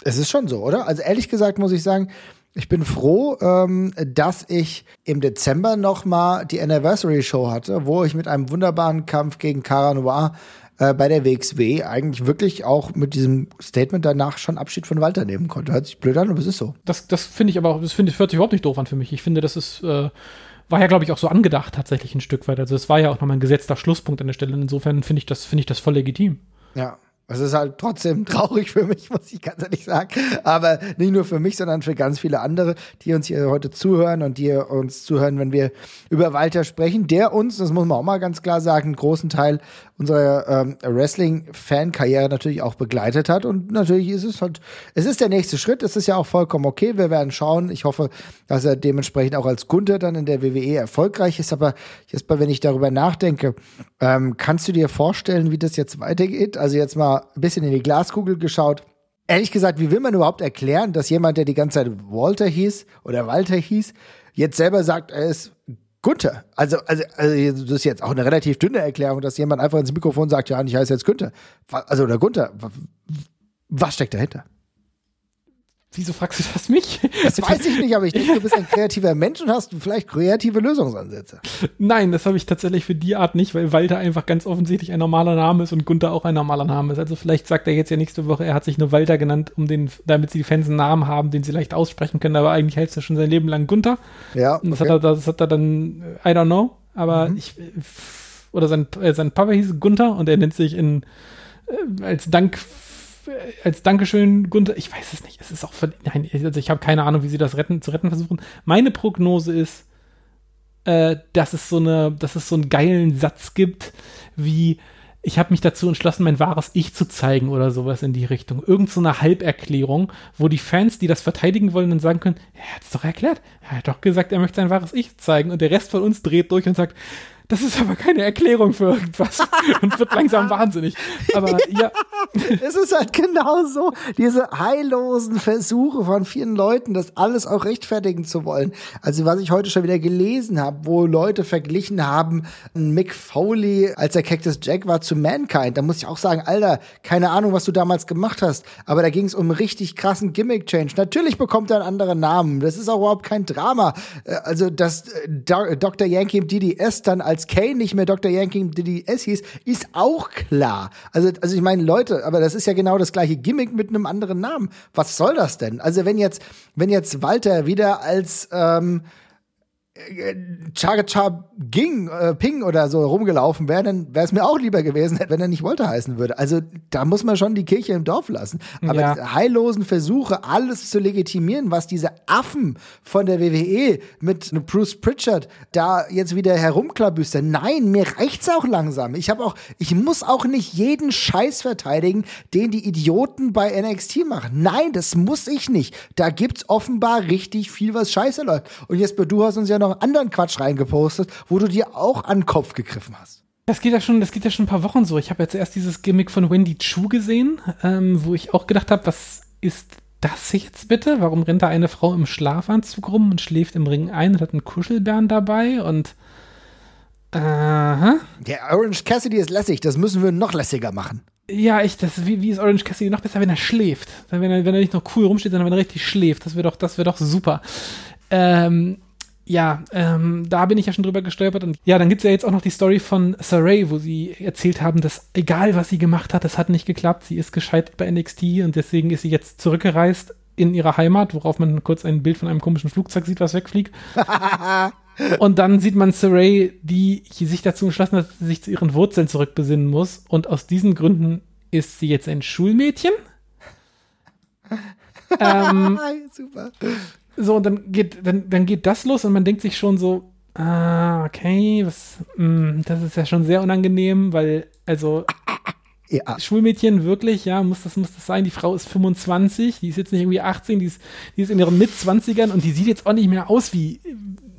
Es ist schon so, oder? Also ehrlich gesagt muss ich sagen, ich bin froh, ähm, dass ich im Dezember noch mal die Anniversary Show hatte, wo ich mit einem wunderbaren Kampf gegen Cara Noir äh, bei der WXW eigentlich wirklich auch mit diesem Statement danach schon Abschied von Walter nehmen konnte. Hört sich blöd an, aber es ist so. Das, das finde ich aber auch, das finde ich, hört sich überhaupt nicht doof an für mich. Ich finde, das ist, äh, war ja, glaube ich, auch so angedacht tatsächlich ein Stück weit. Also es war ja auch nochmal ein gesetzter Schlusspunkt an der Stelle. Insofern finde ich das, finde ich das voll legitim. Ja, es ist halt trotzdem traurig für mich, muss ich ganz ehrlich sagen. Aber nicht nur für mich, sondern für ganz viele andere, die uns hier heute zuhören und die uns zuhören, wenn wir über Walter sprechen, der uns, das muss man auch mal ganz klar sagen, einen großen Teil unserer ähm, Wrestling-Fan-Karriere natürlich auch begleitet hat. Und natürlich ist es halt, es ist der nächste Schritt. Es ist ja auch vollkommen okay. Wir werden schauen. Ich hoffe, dass er dementsprechend auch als Gunther dann in der WWE erfolgreich ist. Aber jetzt mal, wenn ich darüber nachdenke, ähm, kannst du dir vorstellen, wie das jetzt weitergeht? Also jetzt mal ein bisschen in die Glaskugel geschaut. Ehrlich gesagt, wie will man überhaupt erklären, dass jemand, der die ganze Zeit Walter hieß oder Walter hieß, jetzt selber sagt, er ist Günther. Also, also, also, das ist jetzt auch eine relativ dünne Erklärung, dass jemand einfach ins Mikrofon sagt, ja, ich heiße jetzt Günther. Also, oder Gunther. Was steckt dahinter? Wieso fragst du das mich? Das weiß ich nicht, aber ich denke, du bist ein kreativer Mensch und hast vielleicht kreative Lösungsansätze. Nein, das habe ich tatsächlich für die Art nicht, weil Walter einfach ganz offensichtlich ein normaler Name ist und Gunther auch ein normaler Name ist. Also vielleicht sagt er jetzt ja nächste Woche, er hat sich nur Walter genannt, um den, damit sie die Fans einen Namen haben, den sie leicht aussprechen können, aber eigentlich heißt er schon sein Leben lang Gunther. Ja. Okay. Und das hat er, das hat er dann, I don't know, aber mhm. ich, oder sein, äh, sein Papa hieß Gunther und er nennt sich in, äh, als Dank als Dankeschön, Gunther, ich weiß es nicht. Es ist auch, nein, also ich habe keine Ahnung, wie sie das retten, zu retten versuchen. Meine Prognose ist, äh, dass es so eine, dass es so einen geilen Satz gibt, wie ich habe mich dazu entschlossen, mein wahres Ich zu zeigen oder sowas in die Richtung. Irgend so eine Halberklärung, wo die Fans, die das verteidigen wollen, dann sagen können, er hat es doch erklärt. Er hat doch gesagt, er möchte sein wahres Ich zeigen und der Rest von uns dreht durch und sagt, das ist aber keine Erklärung für irgendwas und wird langsam wahnsinnig. Aber ja. Es ist halt genau so, diese heillosen Versuche von vielen Leuten, das alles auch rechtfertigen zu wollen. Also was ich heute schon wieder gelesen habe, wo Leute verglichen haben, Mick Foley, als der Cactus Jack war, zu Mankind, da muss ich auch sagen, Alter, keine Ahnung, was du damals gemacht hast, aber da ging es um einen richtig krassen Gimmick-Change. Natürlich bekommt er einen anderen Namen, das ist auch überhaupt kein Drama. Äh, also, dass äh, Dr. Yankee im DDS dann als Kane nicht mehr Dr. Yankee DDS hieß, ist auch klar. Also, also ich meine, Leute, aber das ist ja genau das gleiche Gimmick mit einem anderen Namen. Was soll das denn? Also wenn jetzt, wenn jetzt Walter wieder als ähm, Chaga Cha Ging, äh, Ping oder so rumgelaufen wäre, dann wäre es mir auch lieber gewesen, wenn er nicht Walter heißen würde. Also da muss man schon die Kirche im Dorf lassen. Aber ja. heillosen Versuche, alles zu legitimieren, was diese Affen von der WWE mit Bruce Pritchard da jetzt wieder herumklabüstern. Nein, mir reicht's auch langsam. Ich habe auch, ich muss auch nicht jeden Scheiß verteidigen, den die Idioten bei NXT machen. Nein, das muss ich nicht. Da gibt's offenbar richtig viel, was scheiße läuft. Und Jesper, du hast uns ja noch noch anderen Quatsch reingepostet, wo du dir auch an den Kopf gegriffen hast. Das geht ja schon, das geht ja schon ein paar Wochen so. Ich habe jetzt erst dieses Gimmick von Wendy Chu gesehen, ähm, wo ich auch gedacht habe, was ist das jetzt bitte? Warum rennt da eine Frau im Schlafanzug rum und schläft im Ring ein und hat einen Kuschelbären dabei und Aha. Der Orange Cassidy ist lässig, das müssen wir noch lässiger machen. Ja, echt, das, wie, wie ist Orange Cassidy noch besser, wenn er schläft? Wenn er, wenn er nicht noch cool rumsteht, sondern wenn er richtig schläft. Das wäre doch, das wäre doch super. Ähm, ja, ähm, da bin ich ja schon drüber gestolpert. Und ja, dann gibt's ja jetzt auch noch die Story von Saray, wo sie erzählt haben, dass egal was sie gemacht hat, das hat nicht geklappt. Sie ist gescheitert bei NXT und deswegen ist sie jetzt zurückgereist in ihre Heimat, worauf man kurz ein Bild von einem komischen Flugzeug sieht, was wegfliegt. und dann sieht man Saray, die sich dazu entschlossen hat, sich zu ihren Wurzeln zurückbesinnen muss. Und aus diesen Gründen ist sie jetzt ein Schulmädchen. ähm, Super. So, und dann geht, dann, dann geht das los und man denkt sich schon so, ah, okay, was, mh, hm, das ist ja schon sehr unangenehm, weil, also, ja. Schulmädchen wirklich, ja, muss das, muss das sein. Die Frau ist 25, die ist jetzt nicht irgendwie 18, die ist, die ist in ihren Mitzwanzigern und die sieht jetzt auch nicht mehr aus wie,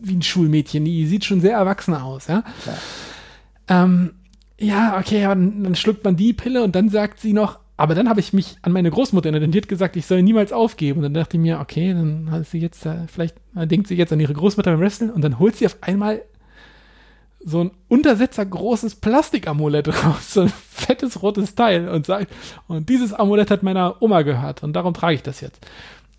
wie ein Schulmädchen. Die sieht schon sehr erwachsen aus, ja. Ja, ähm, ja okay, aber dann, dann schluckt man die Pille und dann sagt sie noch, aber dann habe ich mich an meine Großmutter erinnert, die hat gesagt, ich soll niemals aufgeben. Und dann dachte ich mir, okay, dann hat sie jetzt, äh, vielleicht denkt sie jetzt an ihre Großmutter beim Wrestling und dann holt sie auf einmal so ein Untersetzer großes Plastikamulett raus, so ein fettes rotes Teil und sagt, und dieses Amulett hat meiner Oma gehört und darum trage ich das jetzt.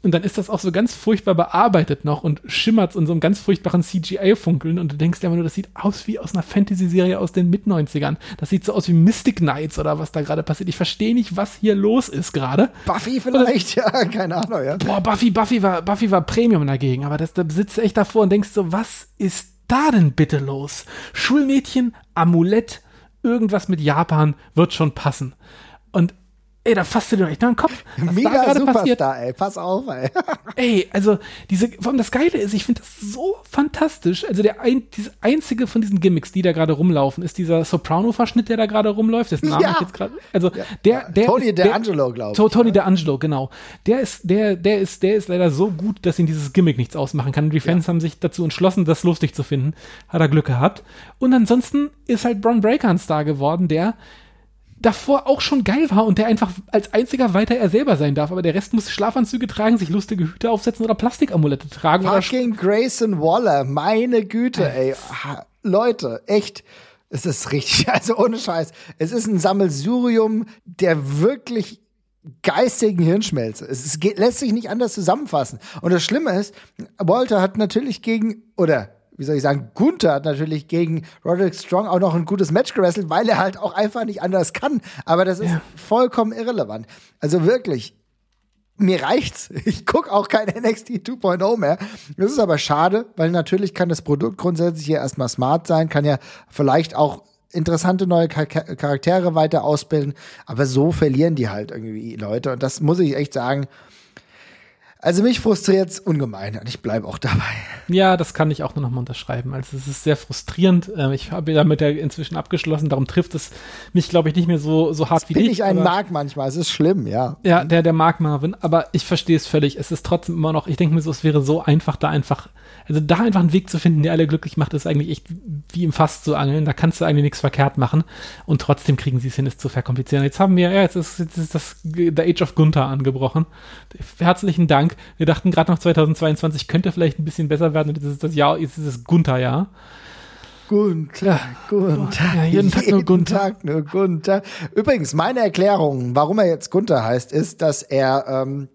Und dann ist das auch so ganz furchtbar bearbeitet noch und schimmert in so einem ganz furchtbaren CGI-Funkeln und du denkst ja immer nur, das sieht aus wie aus einer Fantasy-Serie aus den Mit-90ern. Das sieht so aus wie Mystic Knights oder was da gerade passiert. Ich verstehe nicht, was hier los ist gerade. Buffy vielleicht, ja, keine Ahnung, ja. Boah, Buffy, Buffy war, Buffy war Premium dagegen, aber das, da sitzt du echt davor und denkst so, was ist da denn bitte los? Schulmädchen, Amulett, irgendwas mit Japan wird schon passen. Und ey, da fasst du dir echt noch den Kopf. Was Mega Superstar, ey, pass auf, ey. ey, also, diese, vor allem das Geile ist, ich finde das so fantastisch. Also, der ein, diese einzige von diesen Gimmicks, die da gerade rumlaufen, ist dieser Soprano-Verschnitt, der da gerade rumläuft. Das Name ja. jetzt gerade, also, ja. der, der. Tony D'Angelo, glaube ich. Tony D'Angelo, genau. Der ist, der, der ist, der ist leider so gut, dass ihn dieses Gimmick nichts ausmachen kann. Und die Fans ja. haben sich dazu entschlossen, das lustig zu finden. Hat er Glück gehabt. Und ansonsten ist halt Braun Breaker ein Star geworden, der, davor auch schon geil war und der einfach als einziger weiter er selber sein darf. Aber der Rest muss Schlafanzüge tragen, sich lustige Hüte aufsetzen oder Plastikamulette tragen. Fucking Grayson Waller, meine Güte, ey. Leute, echt. Es ist richtig, also ohne Scheiß. Es ist ein Sammelsurium der wirklich geistigen Hirnschmelze. Es geht, lässt sich nicht anders zusammenfassen. Und das Schlimme ist, Walter hat natürlich gegen, oder wie soll ich sagen, Gunther hat natürlich gegen Roderick Strong auch noch ein gutes Match gewrestelt, weil er halt auch einfach nicht anders kann. Aber das ist ja. vollkommen irrelevant. Also wirklich, mir reicht's. Ich guck auch kein NXT 2.0 mehr. Das ist aber schade, weil natürlich kann das Produkt grundsätzlich hier erstmal smart sein, kann ja vielleicht auch interessante neue Charaktere weiter ausbilden, aber so verlieren die halt irgendwie Leute und das muss ich echt sagen, Also mich frustriert es ungemein und ich bleibe auch dabei. Ja, das kann ich auch nur noch mal unterschreiben. Also es ist sehr frustrierend. Ähm, ich habe damit ja inzwischen abgeschlossen. Darum trifft es mich, glaube ich, nicht mehr so, so hart das wie bin dich. ich einen aber- mag manchmal. Es ist schlimm, ja. Ja, der, der mag Marvin, aber ich verstehe es völlig. Es ist trotzdem immer noch, ich denke mir so, es wäre so einfach, da einfach, also da einfach einen Weg zu finden, der alle glücklich macht, ist eigentlich echt wie im Fass zu angeln. Da kannst du eigentlich nichts verkehrt machen. Und trotzdem kriegen sie es hin, es zu verkomplizieren. Jetzt haben wir, ja, jetzt ist, jetzt ist das The Age of Gunther angebrochen. Herzlichen Dank. Wir dachten gerade noch 2022 könnte vielleicht ein bisschen besser werden. Und jetzt ist das Jahr, jetzt ist das Gunther-Jahr. Gunther, Gunther. Ja, jeden Tag nur Gunther. Tag nur Gunther. Übrigens, meine Erklärung, warum er jetzt Gunther heißt, ist, dass er, ähm,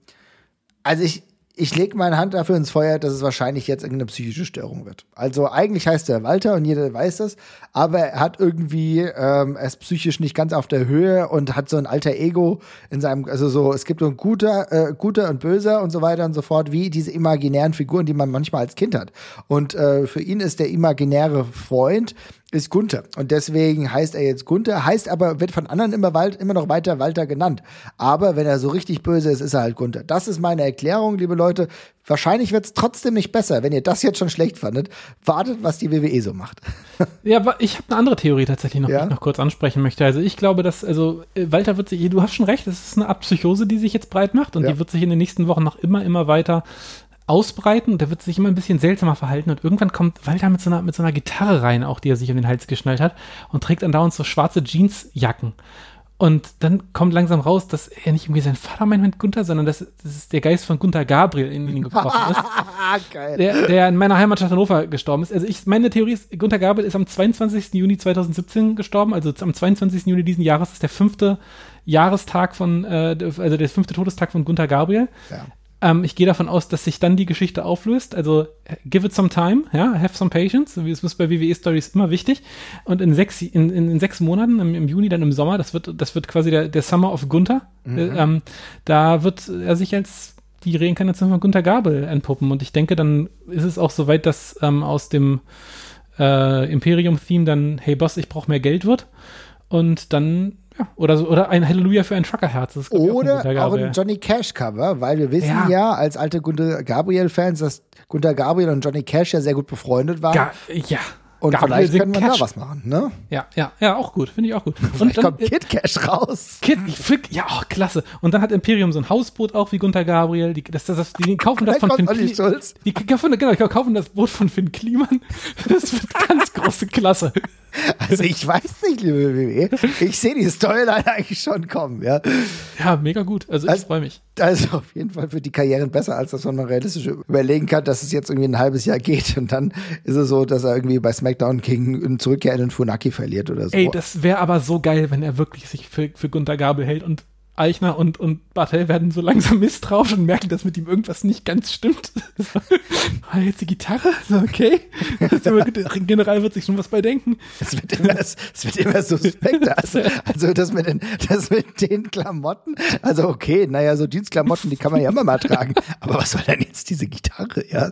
also ich, ich lege meine Hand dafür ins Feuer, dass es wahrscheinlich jetzt irgendeine psychische Störung wird. Also eigentlich heißt er Walter und jeder weiß das, aber er hat irgendwie, ähm, er ist psychisch nicht ganz auf der Höhe und hat so ein alter Ego in seinem, also so, es gibt so ein guter, äh, guter und böser und so weiter und so fort, wie diese imaginären Figuren, die man manchmal als Kind hat. Und äh, für ihn ist der imaginäre Freund ist Gunther. Und deswegen heißt er jetzt Gunther, heißt aber, wird von anderen immer, Wal immer noch weiter Walter genannt. Aber wenn er so richtig böse ist, ist er halt Gunther. Das ist meine Erklärung, liebe Leute. Wahrscheinlich wird es trotzdem nicht besser. Wenn ihr das jetzt schon schlecht fandet, wartet, was die WWE so macht. Ja, aber ich habe eine andere Theorie tatsächlich noch, Ja? die ich noch kurz ansprechen möchte. Also ich glaube, dass, also äh, Walter wird sich, du hast schon recht, es ist eine Art Psychose, die sich jetzt breit macht und Ja. die wird sich in den nächsten Wochen noch immer, immer weiter ausbreiten und der wird sich immer ein bisschen seltsamer verhalten und irgendwann kommt Walter mit so einer, mit so einer Gitarre rein, auch die er sich um den Hals geschnallt hat und trägt andauernd so schwarze Jeansjacken. Und dann kommt langsam raus, dass er nicht irgendwie sein Vater meint mit Gunther, sondern dass, dass der Geist von Gunther Gabriel in ihn gekrochen ist Geil. der, der in meiner Heimatstadt Hannover gestorben ist. Also ich, meine Theorie ist, Gunther Gabriel ist am 22. Juni 2017 gestorben, also am 22. Juni diesen Jahres ist der fünfte Jahrestag von, äh, also der fünfte Todestag von Gunther Gabriel. Ja. Ähm, ich gehe davon aus, dass sich dann die Geschichte auflöst. Also give it some time, ja, have some patience. Es ist bei WWE Stories immer wichtig. Und in sechs, in, in, in sechs Monaten, im, im Juni, dann im Sommer, das wird, das wird quasi der, der Summer of Gunther. Äh, ähm, da wird er sich als die Reinkarnation von Gunther Gabel entpuppen. Und ich denke, dann ist es auch soweit, dass ähm, aus dem äh, Imperium-Theme dann Hey Boss, ich brauche mehr Geld wird. Und dann, ja, oder, so, oder ein Halleluja für ein Truckerherz. Das auch Oder auch Gabriel. ein Johnny Cash Cover, weil wir wissen Ja. ja, als alte Gunther Gabriel Fans, dass Gunther Gabriel und Johnny Cash ja sehr gut befreundet waren. Ga ja. Und Gabriel vielleicht können wir Cash. da was machen, ne? Ja, ja, ja, auch gut. Finde ich auch gut. Und dann, kommt Kid Cash raus. Kid, ich ja, oh, klasse. Und dann hat Imperium so ein Hausboot auch wie Gunther Gabriel. Die, das, das, das, die kaufen das von Finn kommt Olli Kli- Schulz. Die kaufen, genau, die kaufen das Boot von Finn Kliman. Das wird ganz große Klasse. Also ich weiß nicht, liebe WWE. Ich sehe die Storyline eigentlich schon kommen, ja. Ja, mega gut. Also ich Also- freue mich. Also auf jeden Fall für die Karrieren besser, als dass man realistisch überlegen kann, dass es jetzt irgendwie ein halbes Jahr geht und dann ist es so, dass er irgendwie bei SmackDown gegen einen zurückkehrenden Funaki verliert oder so. Ey, das wäre aber so geil, wenn er wirklich sich für, für Gunther Gabel hält und Eichner und, und Bartel werden so langsam misstrauisch und merken, dass mit ihm irgendwas nicht ganz stimmt. So, jetzt die Gitarre? So, okay. General wird sich schon was bei denken. Es wird immer, es wird immer suspekter. Also, also das, mit den, das mit den Klamotten, also okay, naja, so Dienstklamotten, die kann man ja immer mal tragen. Aber was soll denn jetzt diese Gitarre? Ja?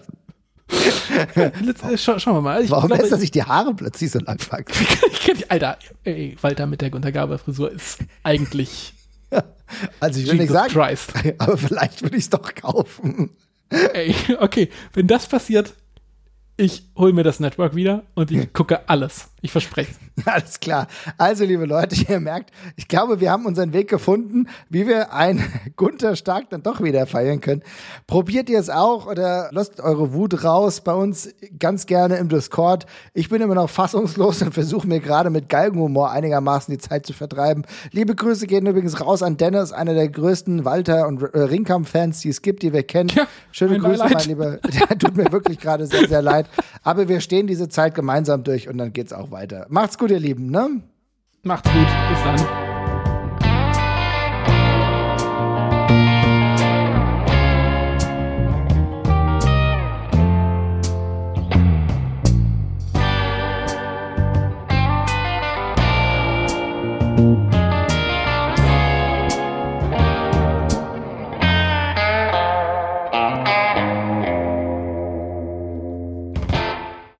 Äh, schau, schauen wir mal. Ich Warum glaube, lässt er sich die Haare plötzlich so lang wachsen? ich die- Alter, ey, Walter mit der Gunther Gabel Frisur ist eigentlich Also ich will nicht sagen, Christ. aber vielleicht würde ich es doch kaufen. Ey, okay, wenn das passiert, ich hol mir das Network wieder und ich gucke alles. Ich verspreche Alles klar. Also, liebe Leute, ihr merkt, ich glaube, wir haben unseren Weg gefunden, wie wir ein Gunther Stark dann doch wieder feiern können. Probiert ihr es auch oder lasst eure Wut raus bei uns ganz gerne im Discord. Ich bin immer noch fassungslos und versuche mir gerade mit Galgenhumor einigermaßen die Zeit zu vertreiben. Liebe Grüße gehen übrigens raus an Dennis, einer der größten Walter- und äh, Ringkampf-Fans, die es gibt, die wir kennen. Ja, Schöne mein Grüße, mein Lieber. Der tut mir wirklich gerade sehr, sehr leid. Aber wir stehen diese Zeit gemeinsam durch und dann geht's auch weiter. Macht's gut, ihr Lieben, ne? Macht's gut. Bis dann.